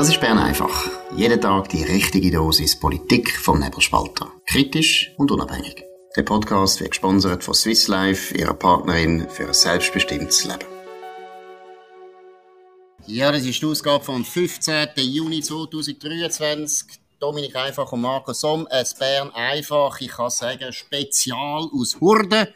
Das ist Bern einfach. Jeden Tag die richtige Dosis Politik vom Nebelspalter. Kritisch und unabhängig. Der Podcast wird gesponsert von Swiss Life, ihrer Partnerin für ein selbstbestimmtes Leben. Ja, das ist die Ausgabe vom 15. Juni 2023. Dominik Einfach und Marco Somm, es Bern einfach, ich kann sagen, Spezial aus Hurden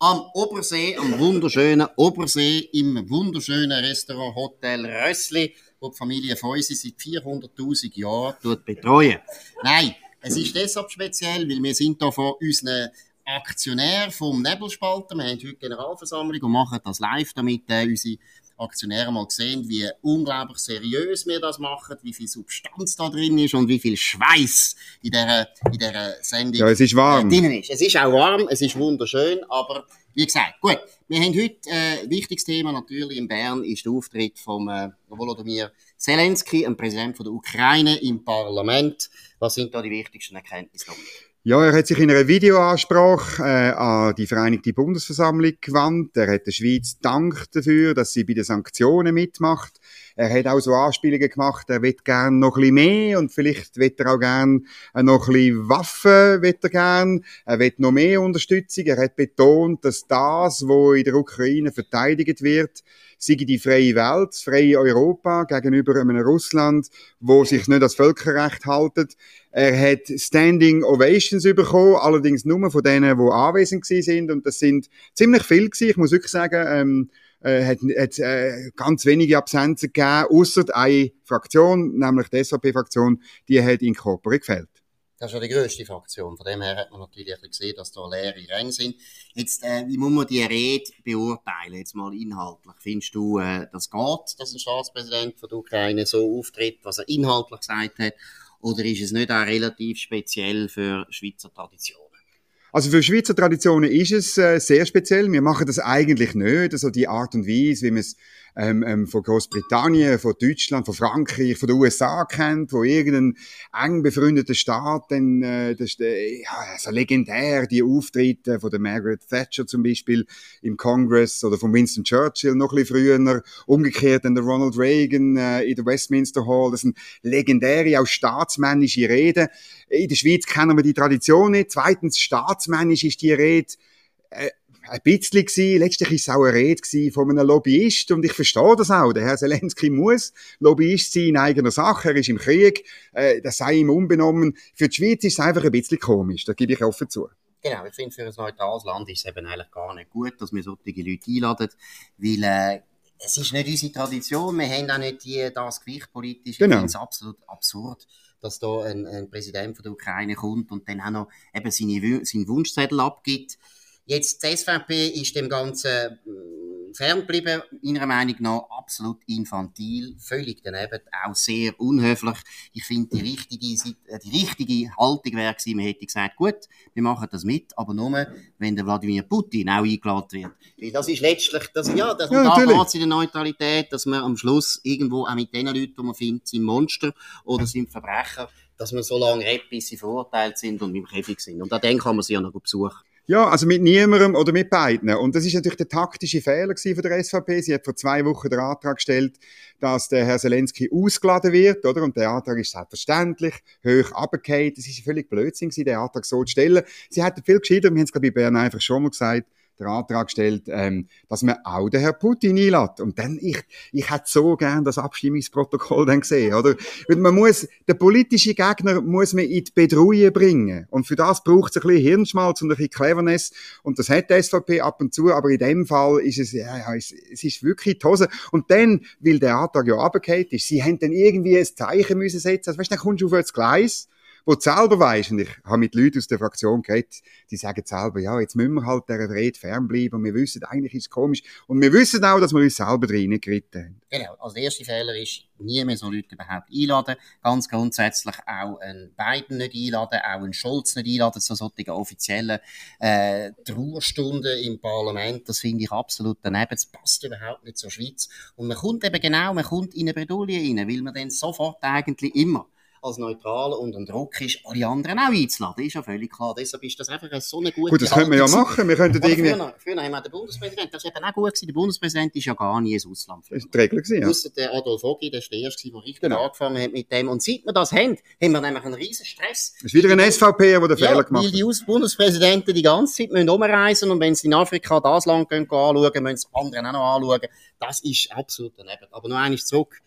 am Obersee, am wunderschönen Obersee, im wunderschönen Restaurant Hotel Rössli wo die Familie Feusi seit 400.000 Jahren betreuen. Nein, es ist deshalb speziell, weil wir sind hier von unseren Aktionär vom Nebelspalter. Wir haben heute Generalversammlung und machen das live, damit äh, unsere Aktionäre mal sehen, wie unglaublich seriös wir das machen, wie viel Substanz da drin ist und wie viel Schweiß in dieser, in dieser Sendung ja, es ist warm. Äh, drin ist. Es ist auch warm, es ist wunderschön, aber wie gesagt, gut. Wir haben heute äh, ein wichtiges Thema natürlich in Bern ist der Auftritt von äh, Volodymyr Zelensky, dem Präsident von der Ukraine im Parlament. Was sind da die wichtigsten Erkenntnisse? Ja, er hat sich in einer Videoansprache äh, an die Vereinigte Bundesversammlung gewandt. Er hat der Schweiz dankt dafür, dass sie bei den Sanktionen mitmacht. Er hat auch so Anspielungen gemacht, er will gern noch ein bisschen mehr und vielleicht will er auch gern äh, noch ein bisschen Waffen, will er gern. Er will noch mehr Unterstützung. Er hat betont, dass das, was in der Ukraine verteidigt wird, sei die freie Welt, das freie Europa gegenüber einem Russland, wo sich nicht das Völkerrecht haltet. Er hat Standing Ovations bekommen, allerdings nur von denen, die anwesend sind und das sind ziemlich gewesen. Ich muss wirklich sagen, ähm, äh, hat, hat äh, ganz wenige Absenzen gegeben, außer eine Fraktion, nämlich die SVP-Fraktion, die hat in Corpore gefällt. Das ist ja die grösste Fraktion. Von dem her hat man natürlich gesehen, dass da leere Ränge sind. Jetzt, äh, wie muss man die Rede beurteilen? Jetzt mal inhaltlich. Findest du, äh, das geht, dass ein Staatspräsident von der Ukraine so auftritt, was er inhaltlich gesagt hat? Oder ist es nicht auch relativ speziell für Schweizer Traditionen? Also für Schweizer Traditionen ist es äh, sehr speziell. Wir machen das eigentlich nicht. Also die Art und Weise, wie man es ähm, ähm, von Großbritannien, von Deutschland, von Frankreich, von den USA kennt, wo irgendein eng befreundeter Staat, dann, äh, das ist äh, ja, also legendär, die Auftritte von der Margaret Thatcher zum Beispiel im Congress oder von Winston Churchill noch ein bisschen früher, umgekehrt dann der Ronald Reagan äh, in der Westminster Hall, das sind legendäre, auch staatsmännische Reden. In der Schweiz kennen wir die Tradition nicht. Zweitens, staatsmännisch ist die Rede äh, ein bisschen gewesen. Letztlich war es auch eine Rede von einem Lobbyist und ich verstehe das auch. Der Herr Zelensky muss Lobbyist sein in eigener Sache. Er ist im Krieg. Äh, das sei ihm unbenommen. Für die Schweiz ist es einfach ein bisschen komisch. Da gebe ich offen zu. Genau, ich finde, für ein neutrales Land ist es eben eigentlich gar nicht gut, dass wir solche Leute einladen, weil äh, es ist nicht unsere Tradition. Wir haben auch nicht die, das Gewicht politisch. Genau. Ich finde es absolut absurd dass da ein, ein Präsident von der Ukraine kommt und dann auch noch eben seine, seinen Wunschzettel abgibt. Jetzt, die SVP ist dem Ganzen mm, ferngeblieben, meiner Meinung nach absolut infantil, völlig daneben, auch sehr unhöflich. Ich finde, die richtige, äh, die richtige Haltung wäre gewesen, man hätte gesagt, gut, wir machen das mit, aber nur, wenn der Wladimir Putin auch eingeladen wird. Weil das ist letztlich, das, ja, das, ja, da geht es in der Neutralität, dass man am Schluss irgendwo auch mit den Leuten, die man findet, sind Monster oder sind Verbrecher, dass man so lange redet, bis sie verurteilt sind und im Käfig sind. Und da dann kann man sie ja noch besuchen. Ja, also mit niemandem oder mit beiden. Und das ist natürlich der taktische Fehler von der SVP. Sie hat vor zwei Wochen den Antrag gestellt, dass der Herr Zelensky ausgeladen wird, oder? Und der Antrag ist selbstverständlich hoch abgekehrt. Das ist völlig Blödsinn den Antrag so zu stellen. Sie hätten viel gescheiter, wir haben es glaube ich bei Bern einfach schon mal gesagt, der Antrag gestellt, ähm, dass man auch den Herrn Putin einlädt. Und dann, ich, ich hätte so gern das Abstimmungsprotokoll dann gesehen, oder? Weil man muss, der politische Gegner muss man in die Bedrohung bringen. Und für das braucht es ein bisschen Hirnschmalz und ein bisschen Cleverness. Und das hat die SVP ab und zu, aber in dem Fall ist es, ja, ja es, es ist wirklich die Hose. Und dann, weil der Antrag ja runtergefallen ist, sie haben dann irgendwie ein Zeichen müssen setzen. Also, weißt du, dann kommst du auf das Gleis wo du selber weisst, und ich habe mit Leuten aus der Fraktion geredet, die sagen selber, ja, jetzt müssen wir halt dieser Rede fernbleiben und wir wissen, eigentlich ist es komisch. Und wir wissen auch, dass wir uns selber reingeritten haben. Genau. Also der erste Fehler ist, nie mehr so Leute überhaupt einladen. Ganz grundsätzlich auch einen Biden nicht einladen, auch einen Scholz nicht einladen zu solchen offiziellen äh, Trauerstunden im Parlament. Das finde ich absolut daneben. Das passt überhaupt nicht zur Schweiz. Und man kommt eben genau, man kommt in eine Bredouille rein, weil man dann sofort eigentlich immer als neutral und ein Druck ist, alle anderen auch einzuladen. Ist ja völlig klar. Deshalb ist das einfach so eine gute Gut, das könnte man ja machen. Wir könnten irgendwie... Früher, früher haben wir den Bundespräsidenten, das ist eben auch gut gewesen. Der Bundespräsident ist ja gar nie ins Ausland. Das ist die Regel gewesen, ja. Ausser der Adolf Ogi, der war der Erste, der richtig genau. angefangen hat mit dem. Und seit wir das haben, haben wir nämlich einen riesen Stress. Es ist wieder ein SVP, der den ja, Fehler gemacht hat. weil die Bundespräsidenten die ganze Zeit müssen umreisen und wenn sie in Afrika das Land gehen, anschauen, müssen sie andere auch noch anschauen. Das ist absolut daneben. Aber noch eines zurück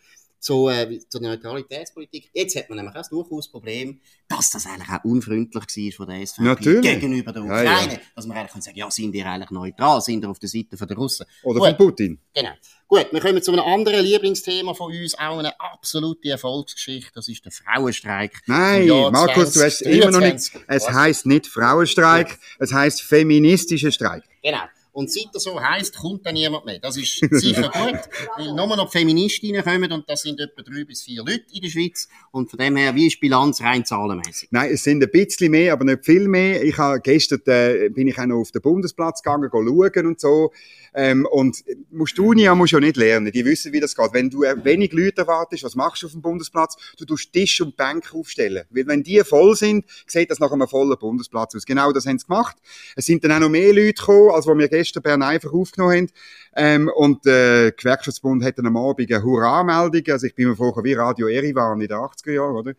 zu, äh, zur Neutralitätspolitik. Jetzt hat man nämlich auch durchaus das Problem, dass das eigentlich auch unfreundlich war von der SVP Natürlich. gegenüber der Ukraine. Ja, ja. Dass man eigentlich kann sagen, ja, sind ihr eigentlich neutral? Sind ihr auf der Seite der Russen? Oder Gut. von Putin. Genau. Gut, wir kommen zu einem anderen Lieblingsthema von uns, auch eine absolute Erfolgsgeschichte. Das ist der Frauenstreik. Nein, Markus, 20, du hast immer noch nicht. Es heißt nicht Frauenstreik, es heißt feministischer Streik. Genau. Und seit er so heisst, kommt dann niemand mehr. Das ist sicher gut, weil nur noch Feministinnen kommen und das sind etwa drei bis vier Leute in der Schweiz. Und von dem her, wie ist die Bilanz rein zahlenmäßig? Nein, es sind ein bisschen mehr, aber nicht viel mehr. Ich habe, gestern äh, bin ich auch noch auf den Bundesplatz gegangen, schauen und so. Ähm, und musst du ja musst ja nicht lernen. Die wissen, wie das geht. Wenn du äh, wenig Leute erwartest, was machst du auf dem Bundesplatz? Du tust Tisch und Bänke aufstellen. Weil wenn die voll sind, sieht das nach einem vollen Bundesplatz aus. Genau das haben sie gemacht. Es sind dann auch noch mehr Leute gekommen, als wir gestern Bern einfach aufgenommen haben. Ähm, und der äh, Gewerkschaftsbund hat dann am Abend eine Hurra-Meldung, also ich bin mir vorher wie Radio Erivan in den 80er Jahren, oder?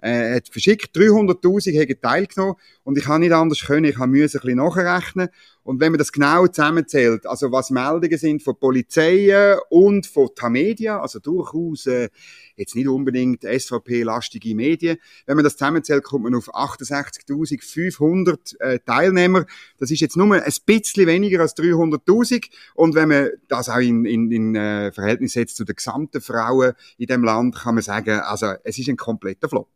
Äh, hat verschickt, 300'000 haben teilgenommen und ich habe nicht anders können, ich habe ein bisschen nachrechnen und wenn man das genau zusammenzählt, also was Meldungen sind von Polizeien und von Tamedia, also durchaus äh, jetzt nicht unbedingt SVP-lastige Medien, wenn man das zusammenzählt, kommt man auf 68.500 äh, Teilnehmer. Das ist jetzt nur ein bisschen weniger als 300.000 und wenn man das auch in, in, in äh, Verhältnis setzt zu den gesamten Frauen in dem Land, kann man sagen, also es ist ein kompletter Flop.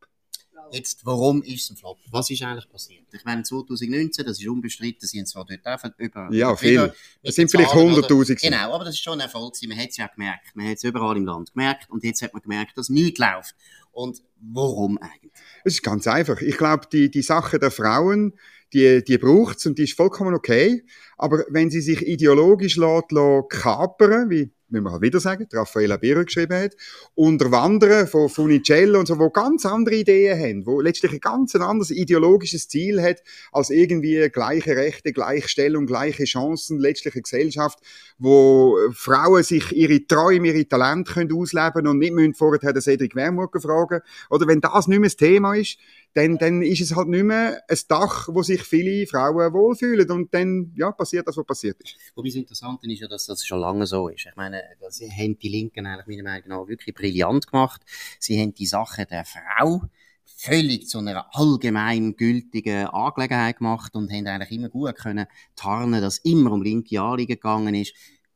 Jetzt, warum ist es ein Flop? Was ist eigentlich passiert? Ich meine, 2019, das ist unbestritten, sind zwar dort auch über... Ja, viel. Es sind vielleicht 100'000 Genau, aber das ist schon ein Erfolg Man hat es ja gemerkt. Man hat es überall im Land gemerkt und jetzt hat man gemerkt, dass nichts läuft. Und warum eigentlich? Es ist ganz einfach. Ich glaube, die, die Sache der Frauen, die, die braucht's und die ist vollkommen okay. Aber wenn sie sich ideologisch lässt, lässt kapern, wie müssen wir halt wieder sagen, Raffaella Birrer geschrieben hat, unterwandern von Funicello und so, wo ganz andere Ideen haben, wo letztlich ein ganz anderes ideologisches Ziel hat, als irgendwie gleiche Rechte, Gleichstellung, gleiche Chancen, letztlich eine Gesellschaft, wo Frauen sich ihre Träume, ihre Talente können ausleben und nicht müssen vorher den Cedric Wermuth fragen. Oder wenn das nicht mehr das Thema ist, dann, dann ist es halt nicht mehr ein Dach, wo sich viele Frauen wohlfühlen und dann ja, passiert das, was passiert ist. Wobei das Interessante ist ja, dass das schon lange so ist. Ich meine, sie haben die Linken eigentlich meiner Meinung nach wirklich brillant gemacht. Sie haben die Sache der Frau völlig zu einer allgemein gültigen Angelegenheit gemacht und haben eigentlich immer gut können tarnen, dass immer um linke Anliegen gegangen ist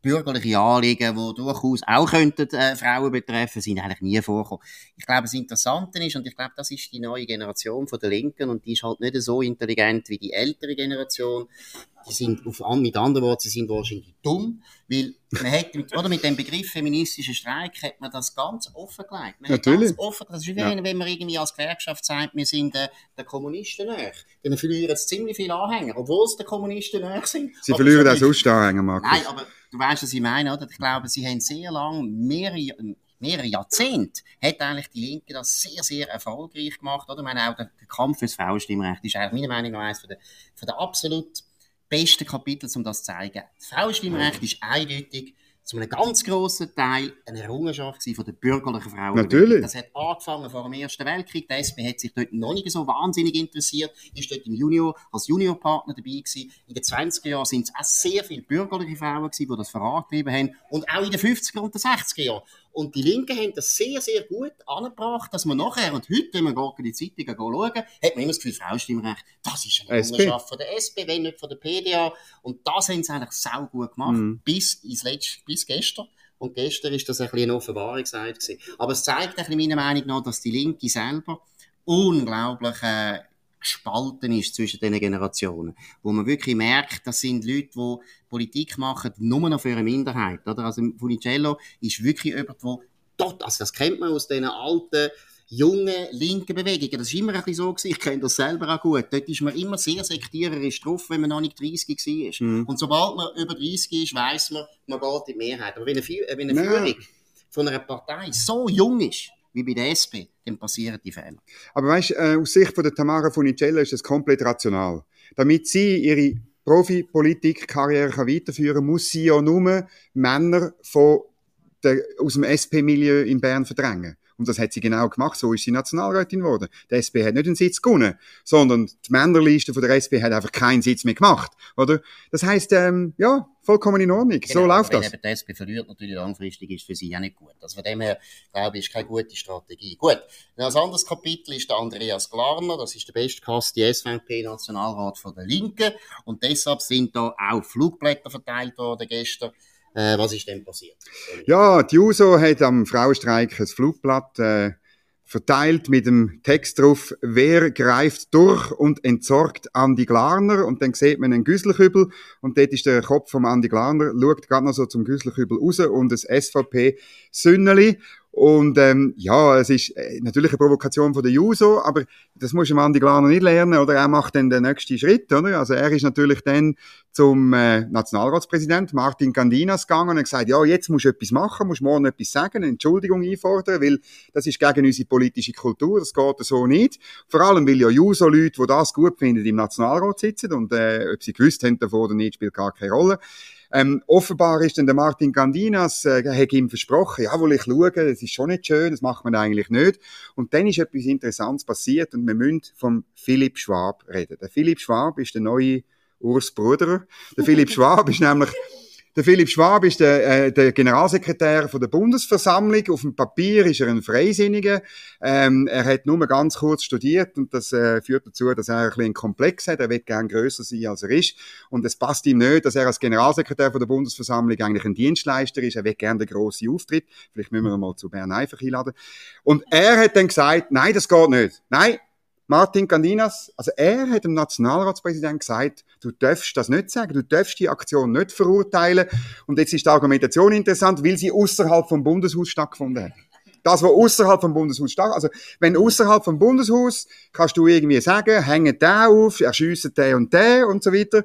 bürgerliche Anliegen, die durchaus auch könnten, äh, Frauen betreffen, sind eigentlich nie vorgekommen. Ich glaube, das Interessante ist, und ich glaube, das ist die neue Generation von der Linken, und die ist halt nicht so intelligent wie die ältere Generation. Die sind, auf, mit anderen Worten, sie sind wahrscheinlich dumm, weil man hat, mit, oder mit dem Begriff feministischer Streik hat man das ganz offen gelegt. Man Natürlich. Ganz offen, das ist wie ja. wenn man irgendwie als Gewerkschaft sagt, wir sind äh, den Kommunisten näher. Dann verlieren es ziemlich viele Anhänger, obwohl es den Kommunisten näher sind. Sie verlieren auch sonst Anhänger, Markus. Nein, aber du weißt, was ich meine, oder? Ich glaube, sie haben sehr lange, mehrere, mehrere Jahrzehnte, hat eigentlich die Linke das sehr, sehr erfolgreich gemacht, oder? Ich meine, auch der, der Kampf fürs Frauenstimmrecht ist eigentlich meiner Meinung nach eines von der, von der absolut besten Kapitel, um das zu zeigen. Das Frauenstimmrecht ist eindeutig zu einem ganz grossen Teil eine Errungenschaft von der bürgerlichen Frauen. Natürlich. Das hat angefangen vor dem Ersten Weltkrieg. Die SP hat sich dort noch nicht so wahnsinnig interessiert, ist dort im Junior, als Juniorpartner dabei gewesen. In den 20er Jahren sind es auch sehr viele bürgerliche Frauen gewesen, die das vorangetrieben haben. Und auch in den 50er und den 60er Jahren. Und die Linken haben das sehr, sehr gut angebracht, dass man nachher, und heute, wenn man in die Zeitungen schauen, hat man immer das Gefühl, Frauenstimmrecht, das ist eine Errungenschaft von der SP, wenn nicht von der PDA. Und das haben sie eigentlich sau gut gemacht, mm. bis, ins letzte, bis gestern. Und gestern ist das ein bisschen eine Offenbarungszeit gewesen. Aber es zeigt ein bisschen meiner Meinung nach, dass die Linke selber unglaublich äh, gespalten ist zwischen diesen Generationen. Wo man wirklich merkt, das sind Leute, die Politik machen, nur noch für eine Minderheit. Oder? Also Funicello ist wirklich jemand, der dort, also das kennt man aus diesen alten, jungen, linken Bewegungen. Das war immer ein bisschen so gewesen. Ich kenne das selber auch gut. Dort ist man immer sehr sektiererisch drauf, wenn man noch nicht 30 war. Mhm. Und sobald man über 30 ist, weiss man, man geht in die Mehrheit. Aber wenn eine, wenn eine Führung von einer Partei so jung ist, wie bei der SP, dann passieren die Fehler. Aber weißt, äh, aus Sicht von der Tamara Funicello ist das komplett rational. Damit sie ihre Profipolitik-Karriere weiterführen kann, muss sie ja nur Männer von der, aus dem SP-Milieu in Bern verdrängen. Und das hat sie genau gemacht. So ist sie Nationalrätin geworden. Die SP hat nicht einen Sitz gewonnen, sondern die Männerliste von der SP hat einfach keinen Sitz mehr gemacht, oder? Das heißt, ähm, ja, vollkommen in Ordnung. Genau, so läuft wenn das. Wenn die SP verliert, natürlich langfristig ist für sie auch nicht gut. Also von dem her, glaube ich, ist keine gute Strategie. Gut. Ein anderes Kapitel ist der Andreas Glarner. Das ist der bestkastige SVP-Nationalrat von der Linken. Und deshalb sind da auch Flugblätter verteilt worden gestern äh, was ist denn passiert? Ja, die USO hat am Frauenstreik ein Flugblatt äh, verteilt mit dem Text drauf, wer greift durch und entsorgt Andi Glarner und dann sieht man einen Güsselkübel und dort ist der Kopf vom Andi Glarner, schaut gerade noch so zum Güsselkübel raus und das SVP-Sünneli und ähm, ja, es ist äh, natürlich eine Provokation von der Juso, aber das muss man Andi Glaner nicht lernen, oder er macht dann den nächsten Schritt, oder? Also er ist natürlich dann zum äh, Nationalratspräsident Martin Gandinas gegangen und hat gesagt, ja, jetzt musst du etwas machen, musst morgen etwas sagen, eine Entschuldigung einfordern, weil das ist gegen unsere politische Kultur, das geht so nicht. Vor allem, weil ja Juso-Leute, die das gut finden, im Nationalrat sitzen und äh, ob sie gewusst haben davon oder nicht, spielt gar keine Rolle. Ähm, offenbar ist dann der Martin Gandinas, äh, hat ihm versprochen, ja, will ich schauen, es ist schon nicht schön, das macht man eigentlich nicht. Und dann ist etwas Interessantes passiert und wir müssen vom Philipp Schwab reden. Der Philipp Schwab ist der neue Urs Bruder. Der Philipp Schwab ist nämlich der Philipp Schwab ist der, äh, der Generalsekretär von der Bundesversammlung. Auf dem Papier ist er ein Freisinniger. Ähm, er hat nur ganz kurz studiert und das äh, führt dazu, dass er ein bisschen Komplex hat. Er will gern größer sein, als er ist. Und es passt ihm nicht, dass er als Generalsekretär von der Bundesversammlung eigentlich ein Dienstleister ist. Er will gern den grossen Auftritt. Vielleicht müssen wir ihn mal zu Bern einfach einladen. Und er hat dann gesagt, nein, das geht nicht. Nein, Martin Candinas, also er hat dem Nationalratspräsident gesagt, du darfst das nicht sagen, du darfst die Aktion nicht verurteilen. Und jetzt ist die Argumentation interessant, weil sie außerhalb vom Bundeshaus stattgefunden hat. Das, was außerhalb vom Bundeshaus statt, also wenn außerhalb vom Bundeshaus kannst du irgendwie sagen, hängen der auf, erschiessen der und der und so weiter.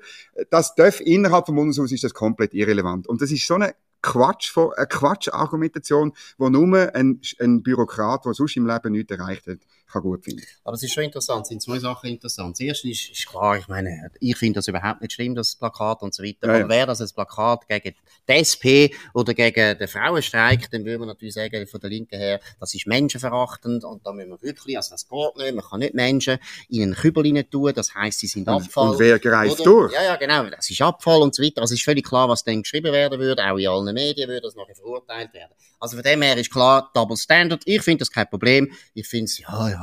Das darf innerhalb vom Bundeshaus ist das komplett irrelevant. Und das ist so eine Quatsch, eine Quatsch-Argumentation, wo nur ein, ein Bürokrat, der sonst im Leben nichts erreicht hat, kann gut finden. Aber es ist schon interessant, es sind zwei Sachen interessant. Das erste ist, ist klar, ich meine, ich finde das überhaupt nicht schlimm, das Plakat und so weiter. Ja, Aber wäre das ein Plakat gegen die SP oder gegen den Frauenstreik, dann würde man natürlich sagen, von der Linken her, das ist menschenverachtend und da müssen wir wirklich, also das geht nicht, man kann nicht Menschen in einen Kübel rein tun, das heisst, sie sind Abfall. Und wer greift oder? durch? Ja, ja, genau, das ist Abfall und so weiter. Also es ist völlig klar, was dann geschrieben werden würde, auch in allen Medien würde das nachher verurteilt werden. Also von dem her ist klar, Double Standard. Ich finde das kein Problem. Ich finde es, ja, ja,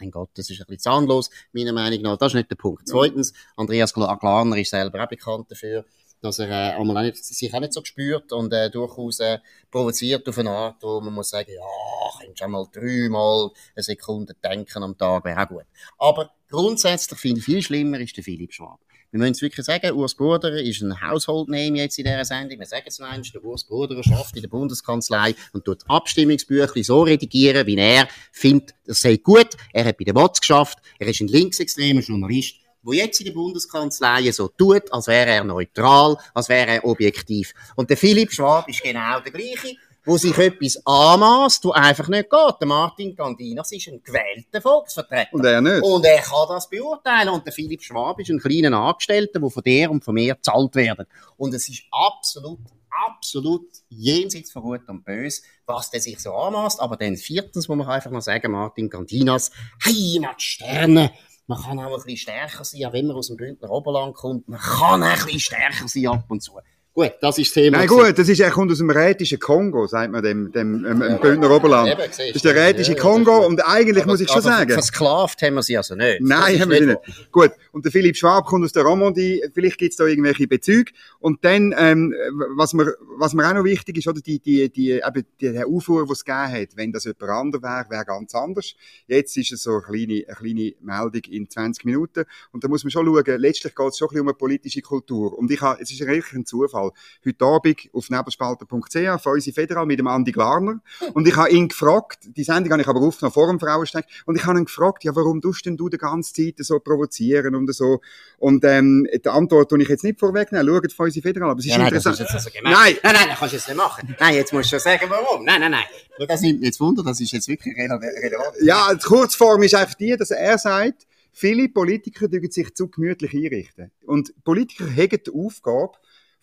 mein Gott, das ist ein bisschen zahnlos, meiner Meinung nach. Das ist nicht der Punkt. Zweitens, Andreas Glarner ist selber auch bekannt dafür, dass er äh, einmal auch nicht, sich auch nicht so gespürt und äh, durchaus äh, provoziert auf eine Art, wo man muss sagen, ja, könntest du mal dreimal eine Sekunde denken am Tag, wäre auch gut. Aber grundsätzlich finde ich viel schlimmer ist der Philipp Schwab. Wir müssen es wirklich sagen, Urs Bruder ist ein Household Name jetzt in dieser Sendung. Wir sagen es noch einmal, der Urs Bruder schafft in der Bundeskanzlei und tut Abstimmungsbücher so redigieren, wie er findet, das sei gut. Er hat bei der WOTS geschafft. Er ist ein linksextremer Journalist wo jetzt in der Bundeskanzlei so tut, als wäre er neutral, als wäre er objektiv. Und der Philipp Schwab ist genau der gleiche wo sich etwas anmaßt, wo einfach nicht geht. Der Martin Gandinas ist ein gewählter Volksvertreter. Und er nicht. Und er kann das beurteilen. Und der Philipp Schwab ist ein kleiner Angestellter, der von dir und von mir gezahlt werden. Und es ist absolut absolut jenseits von Gut und Böse, was der sich so anmaßt. Aber dann viertens muss man einfach noch sagen, Martin Gandinas, Heimatsterne. Man kann auch ein bisschen stärker sein, auch wenn man aus dem Bündner Oberland kommt. Man kann ein bisschen stärker sein ab und zu. Gut, das ist das Thema. Nein, gut, das ist, er kommt aus dem rätischen Kongo, sagt man dem, dem, dem ja, Bündner Oberland. Eben, das ist der rätische ja, Kongo und eigentlich muss ich schon also, sagen. Versklavt haben wir sie also nicht. Nein, haben wir sie nicht. Gut. Und der Philipp Schwab kommt aus der Romandie, vielleicht gibt's da irgendwelche Bezüge. Und dann, ähm, was mir, was mir auch noch wichtig ist, oder die, die, die, eben, die, der Aufruhr, den es gegeben hat, wenn das jemand anderes wäre, wäre ganz anders. Jetzt ist es so eine kleine, eine kleine Meldung in 20 Minuten. Und da muss man schon schauen, letztlich geht es schon ein bisschen um eine politische Kultur. Und ich habe, es ist eigentlich ein Zufall, Mal heute Abend auf nebelspalter.ch von unsere Federal mit dem Andi Glarner. Und ich habe ihn gefragt, die Sendung habe ich aber aufgenommen vor dem Frauensteig, und ich habe ihn gefragt, ja, warum tust denn du die ganze Zeit so provozieren und so? Und ähm, die Antwort tue ich jetzt nicht vorwegnehmen, schaut von unsere Federal, aber es ist ja, nein, interessant. Das ist jetzt also nein, nein, nein, das kannst du jetzt nicht machen. Nein, jetzt musst du schon sagen, warum. Nein, nein, nein. Das nimmt jetzt Wunder, das ist jetzt wirklich relevant. Ja, die Kurzform ist einfach die, dass er sagt, viele Politiker dürfen sich zu gemütlich einrichten. Und Politiker haben die Aufgabe,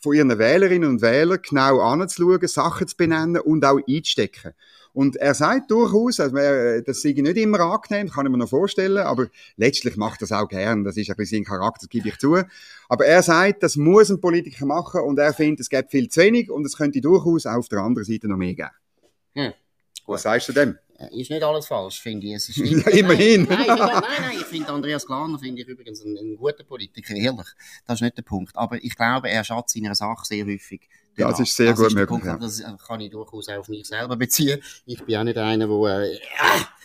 von ihren Wählerinnen und Wählern genau anzuschauen, Sachen zu benennen und auch einzustecken. Und er sagt durchaus, also das sei nicht immer angenehm, kann ich mir noch vorstellen, aber letztlich macht er das auch gern, das ist ein bisschen sein Charakter, das gebe ich zu. Aber er sagt, das muss ein Politiker machen und er findet, es gibt viel zu wenig und es könnte durchaus auch auf der anderen Seite noch mehr geben. Hm. Was sagst du dem? Ist nicht alles falsch, finde ich. Es ist ja, immerhin. Nein, nein, nein, nein, ich finde Andreas Glaner finde ich übrigens ein, ein guter Politiker, ehrlich. Das ist nicht der Punkt. Aber ich glaube, er schaut seiner Sache sehr häufig. Das ist sehr das gut ist möglich. Punkt, ja. Das kann ich durchaus auch auf mich selber beziehen. Ich bin auch nicht einer, der äh,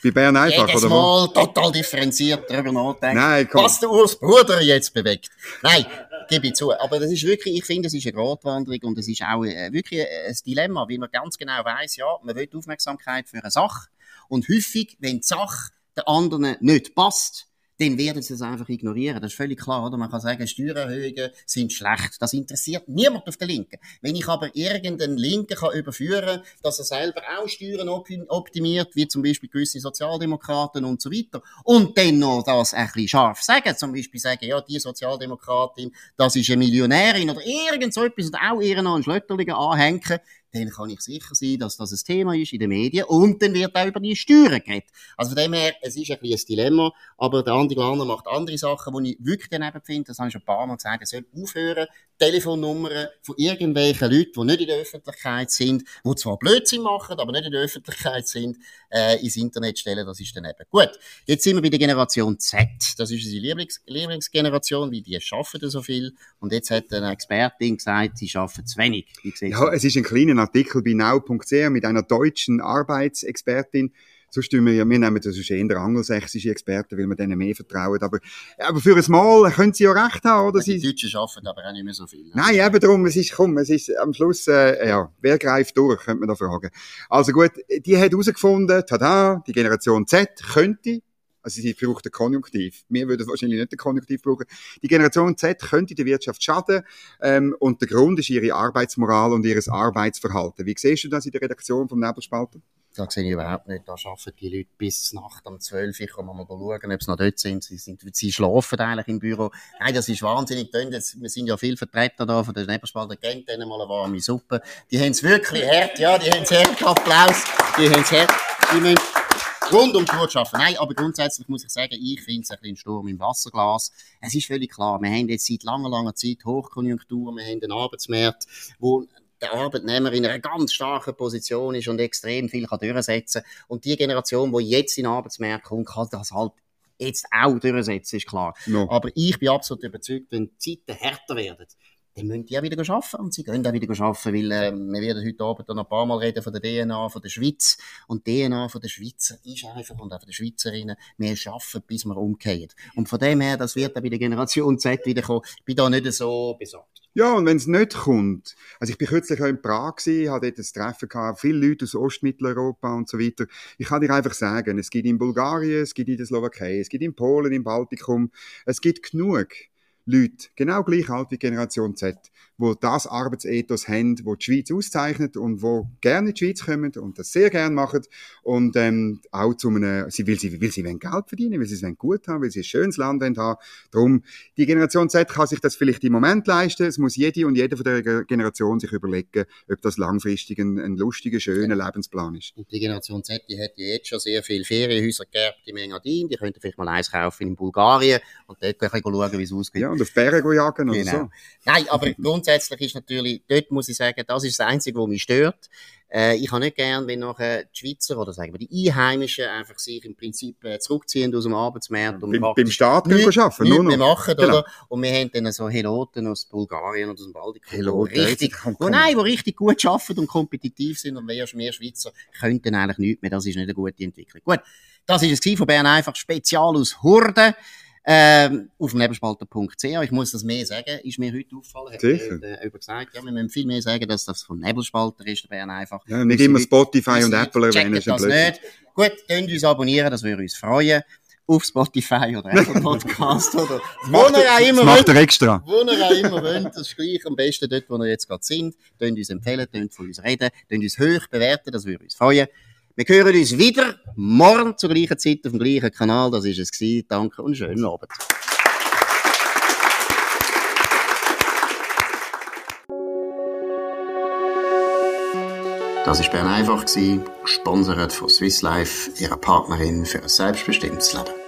bei Bern einfach, jedes oder Mal total differenziert darüber nachdenkt, Nein, komm. was der Urs Bruder jetzt bewegt. Nein, gebe ich zu. Aber das ist wirklich, ich finde, es ist eine Gratwanderung und es ist auch äh, wirklich ein Dilemma, weil man ganz genau weiß, ja, man will Aufmerksamkeit für eine Sache und häufig, wenn die Sache der anderen nicht passt, dann werden sie es einfach ignorieren. Das ist völlig klar, oder? Man kann sagen, Steuererhöhungen sind schlecht. Das interessiert niemand auf der Linken. Wenn ich aber irgendeinen Linken kann überführen, dass er selber auch Steuern optimiert, wie zum Beispiel gewisse Sozialdemokraten und so weiter, und dann noch das ein bisschen scharf sagen, zum Beispiel sagen, ja, die Sozialdemokratin, das ist eine Millionärin oder irgend so etwas und auch ihren noch einen Schlötterlichen anhängen, dann kann ich sicher sein, dass das ein Thema ist in den Medien und dann wird auch über die Steuern geredet. Also von dem her, es ist ein bisschen ein Dilemma, aber der Andi Glaner macht andere Sachen, die ich wirklich daneben finde, das habe ich schon ein paar Mal gesagt, er soll aufhören, Telefonnummern von irgendwelchen Leuten, die nicht in der Öffentlichkeit sind, die zwar Blödsinn machen, aber nicht in der Öffentlichkeit sind, äh, ins Internet stellen, das ist daneben. Gut, jetzt sind wir bei der Generation Z. Das ist unsere Lieblings Lieblingsgeneration, weil die schaffen so viel und jetzt hat eine Expertin gesagt, sie schaffen zu wenig. ja, es ist ein kleiner Artikel bei now.ch mit einer deutschen Arbeitsexpertin. Sonst tun wir, ja, wir nehmen das ist eher angelsächsische Experten, weil wir denen mehr vertrauen. Aber, aber für ein Mal können sie ja recht haben, oder? Die Deutschen arbeiten aber auch nicht mehr so viel. Ne? Nein, eben darum, es ist, komm, es ist am Schluss, äh, ja, wer greift durch, könnte man da fragen. Also gut, die hat herausgefunden, tada, die Generation Z könnte also sie braucht den Konjunktiv. Wir würden wahrscheinlich nicht den Konjunktiv brauchen. Die Generation Z könnte der Wirtschaft schaden ähm, und der Grund ist ihre Arbeitsmoral und ihr Arbeitsverhalten. Wie siehst du das in der Redaktion vom Nebelspalter? Da sehe ich überhaupt nicht. Da arbeiten die Leute bis Nacht um 12 Uhr. Ich kann mal schauen, ob sie noch dort sind. Sie, sind, sie schlafen eigentlich im Büro. Nein, das ist wahnsinnig. Wir sind ja viel Vertreter da von der Nebelspalter. Kennt denen mal eine warme Suppe. Die haben es wirklich hart. Ja, die haben es hart. Applaus. Die haben es hart. Die müssen rund um die Uhr arbeiten. Nein, aber grundsätzlich muss ich sagen, ich finde es ein bisschen Sturm im Wasserglas. Es ist völlig klar, wir haben jetzt seit langer, langer Zeit Hochkonjunktur, wir haben einen Arbeitsmarkt, wo der Arbeitnehmer in einer ganz starken Position ist und extrem viel kann durchsetzen kann. Und die Generation, die jetzt in den Arbeitsmarkt kommt, kann das halt jetzt auch durchsetzen, ist klar. No. Aber ich bin absolut überzeugt, wenn die Zeiten härter werden, dann müssen die auch wieder arbeiten und sie gehen auch wieder arbeiten, weil äh, wir werden heute Abend noch ein paar Mal reden von der DNA von der Schweiz und die DNA von der Schweizer ist einfach und auch von den Schweizerinnen, wir arbeiten, bis wir umkehren. Und von dem her, das wird auch bei der Generation Z wiederkommen. Ich bin da nicht so besorgt. Ja, und wenn es nicht kommt, also ich bin kürzlich auch in Prag gewesen, hatte dort ein Treffen gehabt, viele Leute aus Ostmitteleuropa und so weiter. Ich kann dir einfach sagen, es gibt in Bulgarien, es gibt in der Slowakei, es gibt in Polen, im Baltikum, es gibt genug Leute, genau gleich alt wie Generation Z, wo das Arbeitsethos haben, wo die Schweiz auszeichnet und wo gerne in die Schweiz kommen und das sehr gerne machen und ähm, auch zu einem, sie will sie, will sie wollen Geld verdienen, weil sie es gut haben, weil sie ein schönes Land haben. Darum, die Generation Z kann sich das vielleicht im Moment leisten, es muss jede und jeder von der Generation sich überlegen, ob das langfristig ein, ein lustiger, schöner. Lebensplan ist. Und die Generation Z, die hat ja jetzt schon sehr viele Ferienhäuser geerbt im Engadin, die könnten vielleicht mal eins kaufen in Bulgarien und dort schauen, wie es ausgeht. Ja, und auf Berge jagen oder genau. so. Nein, aber grundsätzlich ist natürlich, dort muss ich sagen, das ist das Einzige, was mich stört. Äh, ich habe nicht gern, wenn nachher die Schweizer oder sagen wir die Einheimischen einfach sich im Prinzip äh, zurückziehen aus dem Arbeitsmarkt und beim, beim Staat nicht, arbeiten, nur noch. machen, genau. oder? Und wir haben dann so Heloten aus Bulgarien oder aus dem Baltikum, Heloten, die richtig, wo, nein, wo richtig gut arbeiten und kompetitiv sind und wir, wir Schweizer könnten eigentlich nichts mehr. Das ist nicht eine gute Entwicklung. Gut, das ist es von Bern einfach spezial aus Hurde. Ähm, auf nebelspalter.ch. Ich muss das mehr sagen, ist mir heute aufgefallen. Sicher. Hat, äh, gesagt, ja, wir müssen viel mehr sagen, dass das von Nebelspalter ist, da wären einfach. Ja, nicht immer Spotify und Apple erwähnen, ist das nicht. Gut, könnt uns abonnieren, das würde uns freuen. Auf Spotify oder Apple Podcast oder wo ihr auch immer er extra. Wo ihr auch immer wollt, das ist gleich am besten dort, wo wir jetzt gerade sind. Könnt uns empfehlen, könnt von uns reden, könnt uns hoch bewerten, das würde uns freuen. Wir hören uns wieder morgen zur gleichen Zeit auf dem gleichen Kanal. Das war es. Gewesen. Danke und schönen Abend. Das war Bern einfach, gesponsert von Swiss Life, ihrer Partnerin für ein selbstbestimmtes Leben.